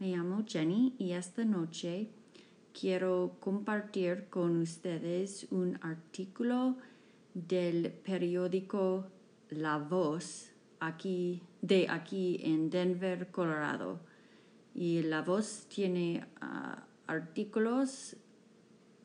Me llamo Jenny y esta noche quiero compartir con ustedes un artículo del periódico La Voz aquí, de aquí en Denver, Colorado. Y La Voz tiene ah, artículos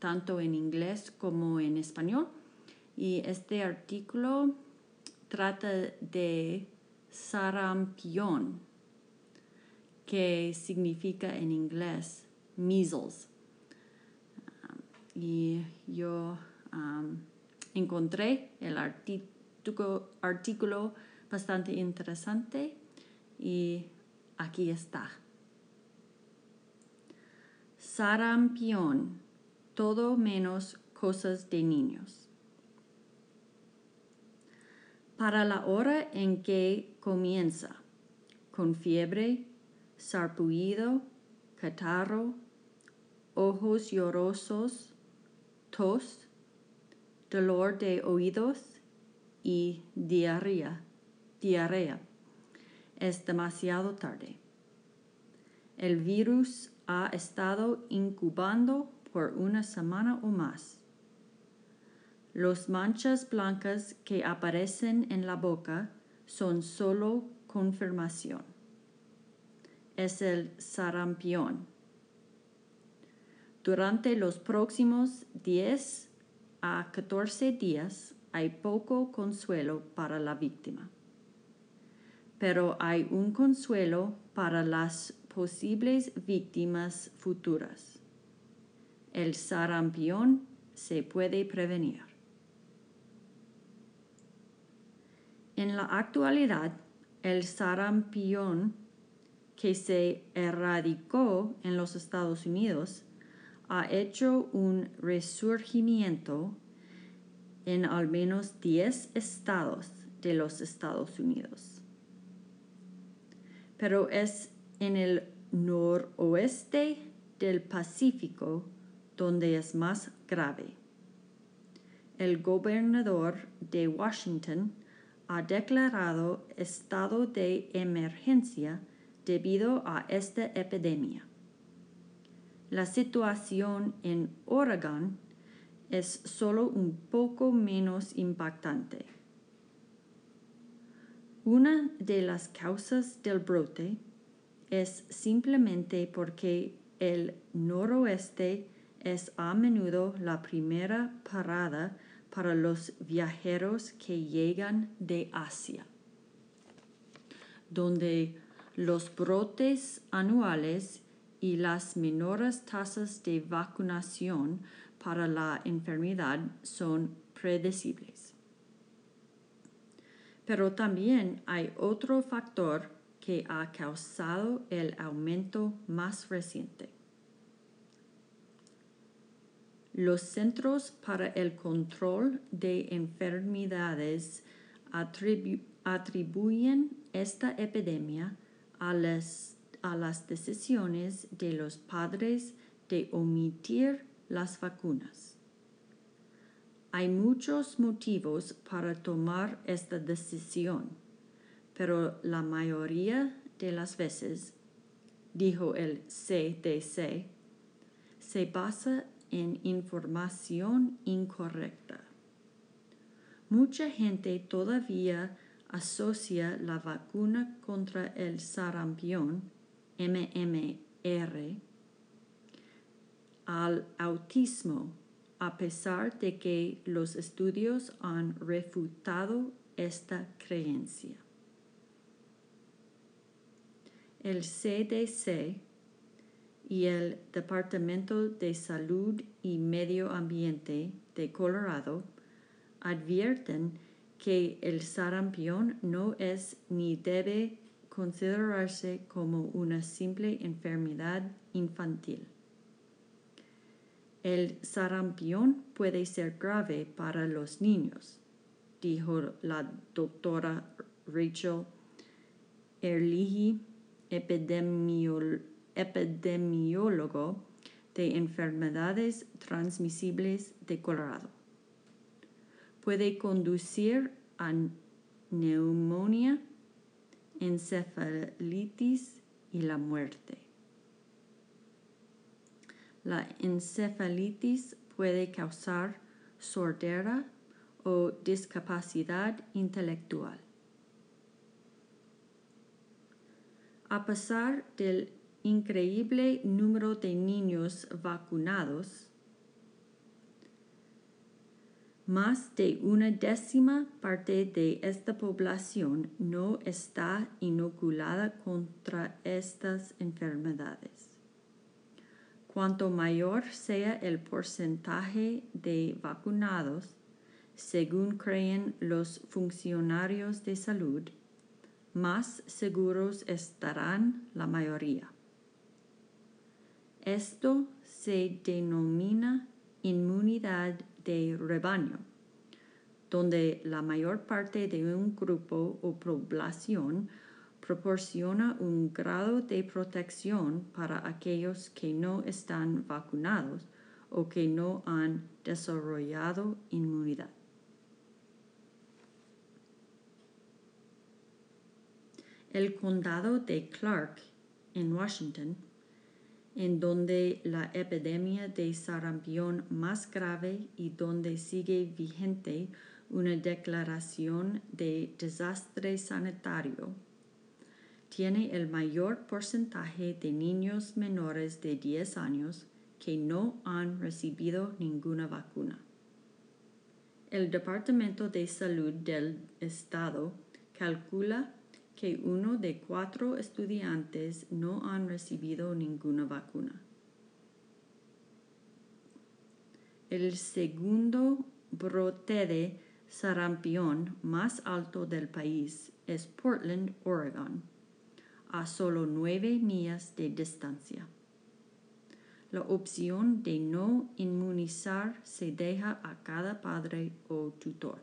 tanto en inglés como en español. Y este artículo trata de sarampión que significa en inglés measles. Y yo encontré el artículo bastante interesante y aquí está. Sarampión, todo menos cosas de niños. Para la hora en que comienza, con fiebre, sarpullido, catarro, ojos llorosos, tos, dolor de oídos y diarrea. diarrea. Es demasiado tarde. El virus ha estado incubando por una semana o más. Los manchas blancas que aparecen en la boca son solo confirmación es el sarampión. Durante los próximos 10 a 14 días hay poco consuelo para la víctima, pero hay un consuelo para las posibles víctimas futuras. El sarampión se puede prevenir. En la actualidad, el sarampión que se erradicó en los Estados Unidos ha hecho un resurgimiento en al menos 10 estados de los Estados Unidos. Pero es en el noroeste del Pacífico donde es más grave. El gobernador de Washington ha declarado estado de emergencia debido a esta epidemia. La situación en Oregon es solo un poco menos impactante. Una de las causas del brote es simplemente porque el noroeste es a menudo la primera parada para los viajeros que llegan de Asia, donde los brotes anuales y las menores tasas de vacunación para la enfermedad son predecibles. Pero también hay otro factor que ha causado el aumento más reciente. Los Centros para el Control de Enfermedades atribuyen esta epidemia a las, a las decisiones de los padres de omitir las vacunas. Hay muchos motivos para tomar esta decisión, pero la mayoría de las veces, dijo el CDC, se basa en información incorrecta. Mucha gente todavía asocia la vacuna contra el sarampión, MMR, al autismo, a pesar de que los estudios han refutado esta creencia. El CDC y el Departamento de Salud y Medio Ambiente de Colorado advierten que el sarampión no es ni debe considerarse como una simple enfermedad infantil. El sarampión puede ser grave para los niños, dijo la doctora Rachel Erlihi, epidemiólogo de enfermedades transmisibles de Colorado. Puede conducir a neumonía, encefalitis y la muerte. La encefalitis puede causar sordera o discapacidad intelectual. A pesar del increíble número de niños vacunados, más de una décima parte de esta población no está inoculada contra estas enfermedades. Cuanto mayor sea el porcentaje de vacunados, según creen los funcionarios de salud, más seguros estarán la mayoría. Esto se denomina inmunidad de rebaño, donde la mayor parte de un grupo o población proporciona un grado de protección para aquellos que no están vacunados o que no han desarrollado inmunidad. El condado de Clark, en Washington, en donde la epidemia de sarampión más grave y donde sigue vigente una declaración de desastre sanitario tiene el mayor porcentaje de niños menores de 10 años que no han recibido ninguna vacuna. El Departamento de Salud del Estado calcula que uno de cuatro estudiantes no han recibido ninguna vacuna. El segundo brote de sarampión más alto del país es Portland, Oregon a solo nueve millas de distancia. La opción de no inmunizar se deja a cada padre o tutor.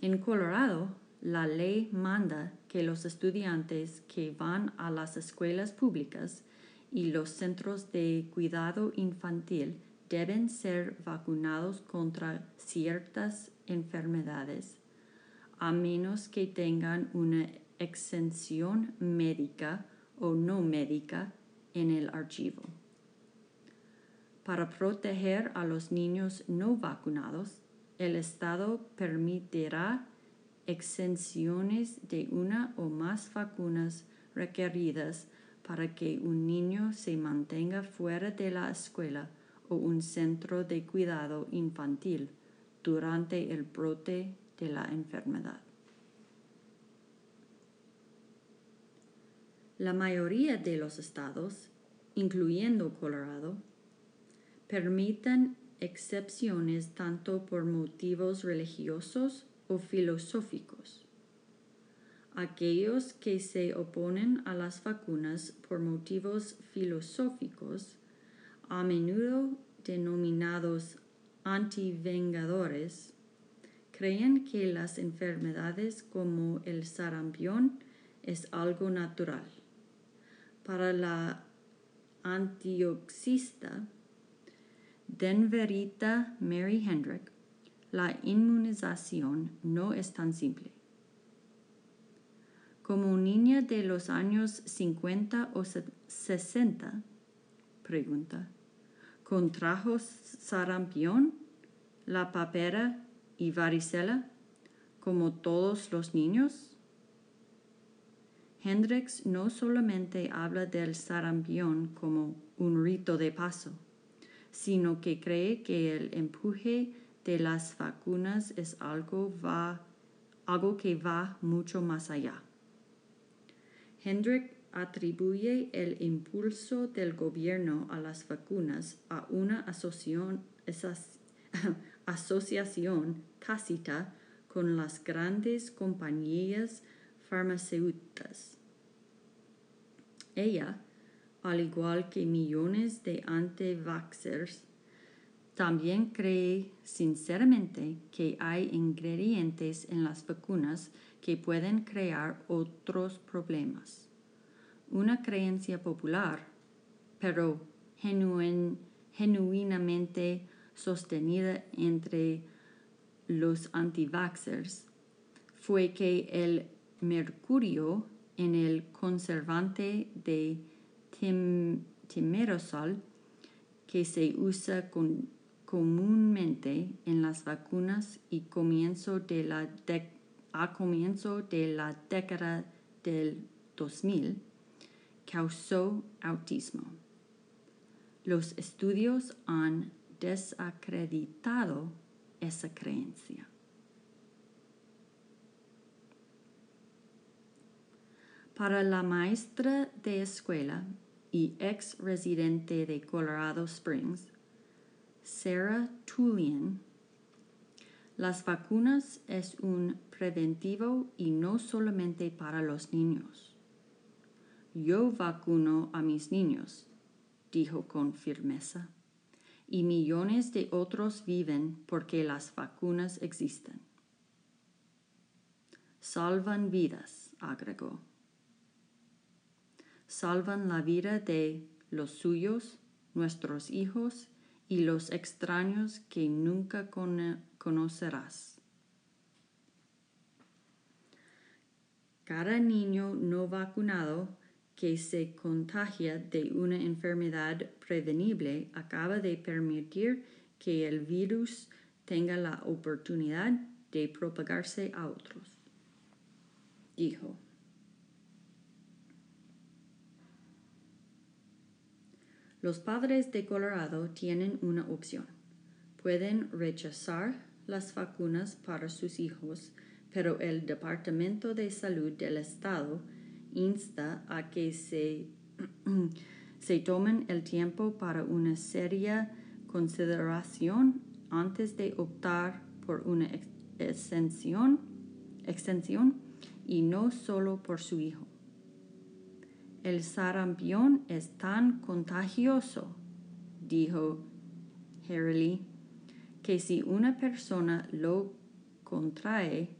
En Colorado, la ley manda que los estudiantes que van a las escuelas públicas y los centros de cuidado infantil deben ser vacunados contra ciertas enfermedades a menos que tengan una exención médica o no médica en el archivo. Para proteger a los niños no vacunados, el Estado permitirá exenciones de una o más vacunas requeridas para que un niño se mantenga fuera de la escuela o un centro de cuidado infantil durante el brote de la enfermedad. La mayoría de los estados, incluyendo Colorado, permiten excepciones tanto por motivos religiosos o filosóficos. Aquellos que se oponen a las vacunas por motivos filosóficos, a menudo denominados antivengadores, creen que las enfermedades como el sarampión es algo natural. Para la antioxista Denverita Mary Hendrick, la inmunización no es tan simple. Como niña de los años 50 o 60, pregunta, ¿contrajo sarampión, la papera y varicela como todos los niños? Hendrix no solamente habla del sarampión como un rito de paso, sino que cree que el empuje de las vacunas es algo, va, algo que va mucho más allá. Hendrick atribuye el impulso del gobierno a las vacunas a una asociación, asociación tácita con las grandes compañías farmacéuticas. Ella, al igual que millones de anti-vaxxers, también cree sinceramente que hay ingredientes en las vacunas que pueden crear otros problemas. Una creencia popular, pero genuinamente sostenida entre los anti-vaxxers, fue que el mercurio en el conservante de timerosol que se usa comúnmente en las vacunas y comienzo de la a comienzo de la década del 2000 causó autismo. Los estudios han desacreditado esa creencia. Para la maestra de escuela y ex residente de Colorado Springs, Sarah Tullian, las vacunas es un preventivo y no solamente para los niños. Yo vacuno a mis niños, dijo con firmeza, y millones de otros viven porque las vacunas existen. Salvan vidas, agregó salvan la vida de los suyos, nuestros hijos y los extraños que nunca conocerás. Cada niño no vacunado que se contagia de una enfermedad prevenible acaba de permitir que el virus tenga la oportunidad de propagarse a otros. Dijo. Los padres de Colorado tienen una opción. Pueden rechazar las vacunas para sus hijos, pero el Departamento de Salud del Estado insta a que se, se tomen el tiempo para una seria consideración antes de optar por una extensión, extensión y no solo por su hijo. El sarampión es tan contagioso, dijo Harley, que si una persona lo contrae,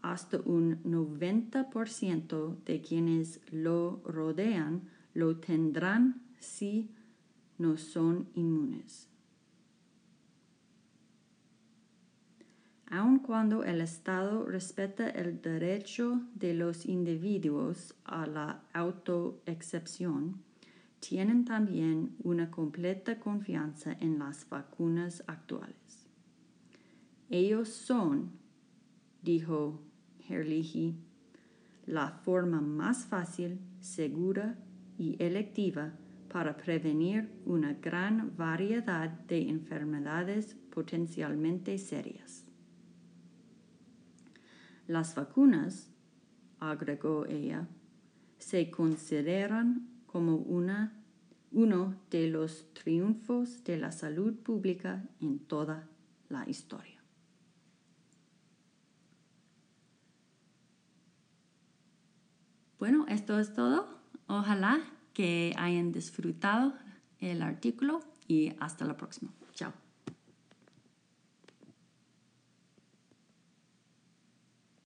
hasta un 90% de quienes lo rodean lo tendrán si no son inmunes. Aun cuando el Estado respeta el derecho de los individuos a la autoexcepción, tienen también una completa confianza en las vacunas actuales. Ellos son, dijo Herlihy, la forma más fácil, segura y electiva para prevenir una gran variedad de enfermedades potencialmente serias. Las vacunas, agregó ella, se consideran como una, uno de los triunfos de la salud pública en toda la historia. Bueno, esto es todo. Ojalá que hayan disfrutado el artículo y hasta la próxima.